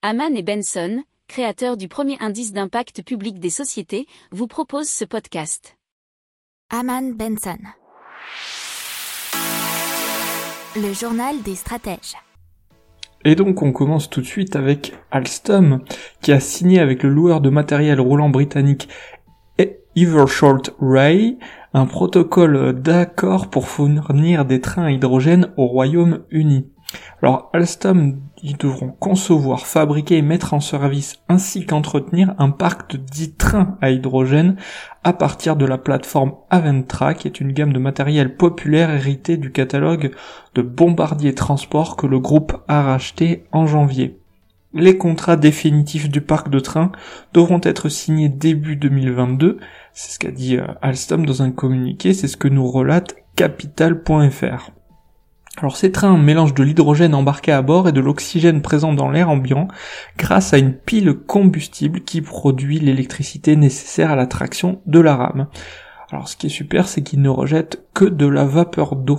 Haman et Benson, créateurs du premier indice d'impact public des sociétés, vous proposent ce podcast. Haman Benson. Le journal des stratèges. Et donc on commence tout de suite avec Alstom, qui a signé avec le loueur de matériel roulant britannique Evershort Ray un protocole d'accord pour fournir des trains à hydrogène au Royaume-Uni. Alors Alstom, ils devront concevoir, fabriquer et mettre en service ainsi qu'entretenir un parc de 10 trains à hydrogène à partir de la plateforme Aventra qui est une gamme de matériel populaire héritée du catalogue de Bombardier Transport que le groupe a racheté en janvier. Les contrats définitifs du parc de trains devront être signés début 2022, c'est ce qu'a dit euh, Alstom dans un communiqué, c'est ce que nous relate capital.fr. Alors ces trains mélangent de l'hydrogène embarqué à bord et de l'oxygène présent dans l'air ambiant grâce à une pile combustible qui produit l'électricité nécessaire à la traction de la rame. Alors ce qui est super c'est qu'ils ne rejettent que de la vapeur d'eau.